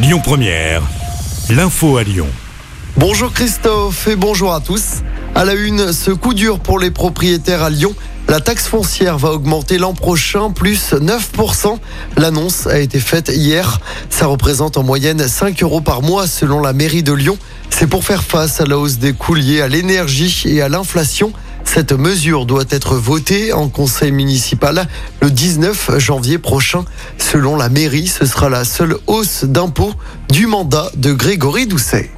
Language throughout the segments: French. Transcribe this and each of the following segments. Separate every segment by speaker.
Speaker 1: Lyon Première, l'info à Lyon.
Speaker 2: Bonjour Christophe et bonjour à tous. À la une, ce coup dur pour les propriétaires à Lyon. La taxe foncière va augmenter l'an prochain, plus 9%. L'annonce a été faite hier. Ça représente en moyenne 5 euros par mois selon la mairie de Lyon. C'est pour faire face à la hausse des coûts liés à l'énergie et à l'inflation. Cette mesure doit être votée en conseil municipal le 19 janvier prochain. Selon la mairie, ce sera la seule hausse d'impôt du mandat de Grégory Doucet.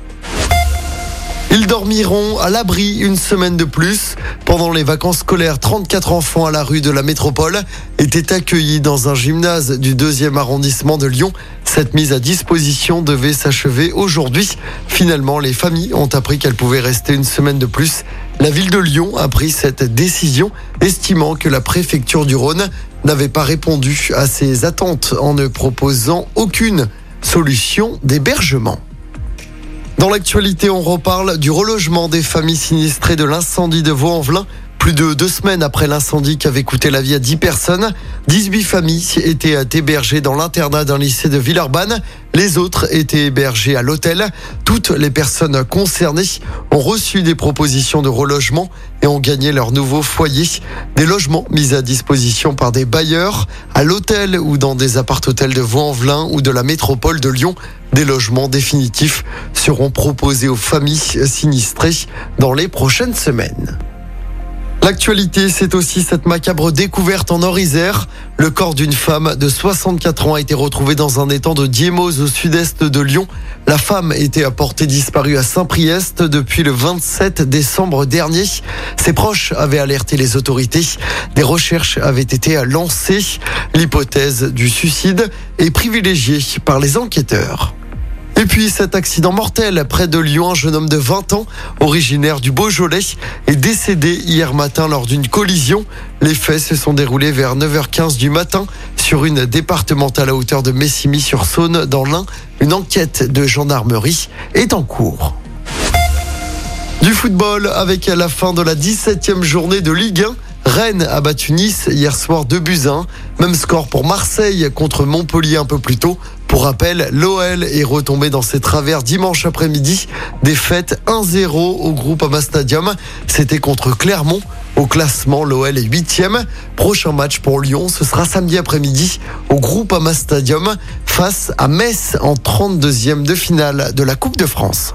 Speaker 2: Ils dormiront à l'abri une semaine de plus. Pendant les vacances scolaires, 34 enfants à la rue de la métropole étaient accueillis dans un gymnase du deuxième arrondissement de Lyon. Cette mise à disposition devait s'achever aujourd'hui. Finalement, les familles ont appris qu'elles pouvaient rester une semaine de plus. La ville de Lyon a pris cette décision, estimant que la préfecture du Rhône n'avait pas répondu à ses attentes en ne proposant aucune solution d'hébergement. Dans l'actualité, on reparle du relogement des familles sinistrées de l'incendie de Vaux-en-Velin. Plus de deux semaines après l'incendie qui avait coûté la vie à 10 personnes, 18 familles étaient hébergées dans l'internat d'un lycée de Villeurbanne. Les autres étaient hébergées à l'hôtel. Toutes les personnes concernées ont reçu des propositions de relogement et ont gagné leur nouveau foyer. Des logements mis à disposition par des bailleurs à l'hôtel ou dans des appart-hôtels de Vaux-en-Velin ou de la métropole de Lyon. Des logements définitifs seront proposés aux familles sinistrées dans les prochaines semaines. L'actualité, c'est aussi cette macabre découverte en Orisère. Le corps d'une femme de 64 ans a été retrouvé dans un étang de Diemose au sud-est de Lyon. La femme était à portée disparue à Saint-Priest depuis le 27 décembre dernier. Ses proches avaient alerté les autorités. Des recherches avaient été lancées. L'hypothèse du suicide est privilégiée par les enquêteurs. Et puis cet accident mortel près de Lyon, un jeune homme de 20 ans, originaire du Beaujolais, est décédé hier matin lors d'une collision. Les faits se sont déroulés vers 9h15 du matin sur une départementale à hauteur de Messimy-sur-Saône dans l'Ain. Une enquête de gendarmerie est en cours. Du football avec la fin de la 17e journée de Ligue 1. Rennes a battu Nice hier soir 2 buts 1. Même score pour Marseille contre Montpellier un peu plus tôt. Pour rappel, l'OL est retombé dans ses travers dimanche après-midi. Défaite 1-0 au groupe Ama Stadium. C'était contre Clermont. Au classement, l'OL est 8e. Prochain match pour Lyon, ce sera samedi après-midi au groupe Ama Stadium face à Metz en 32e de finale de la Coupe de France.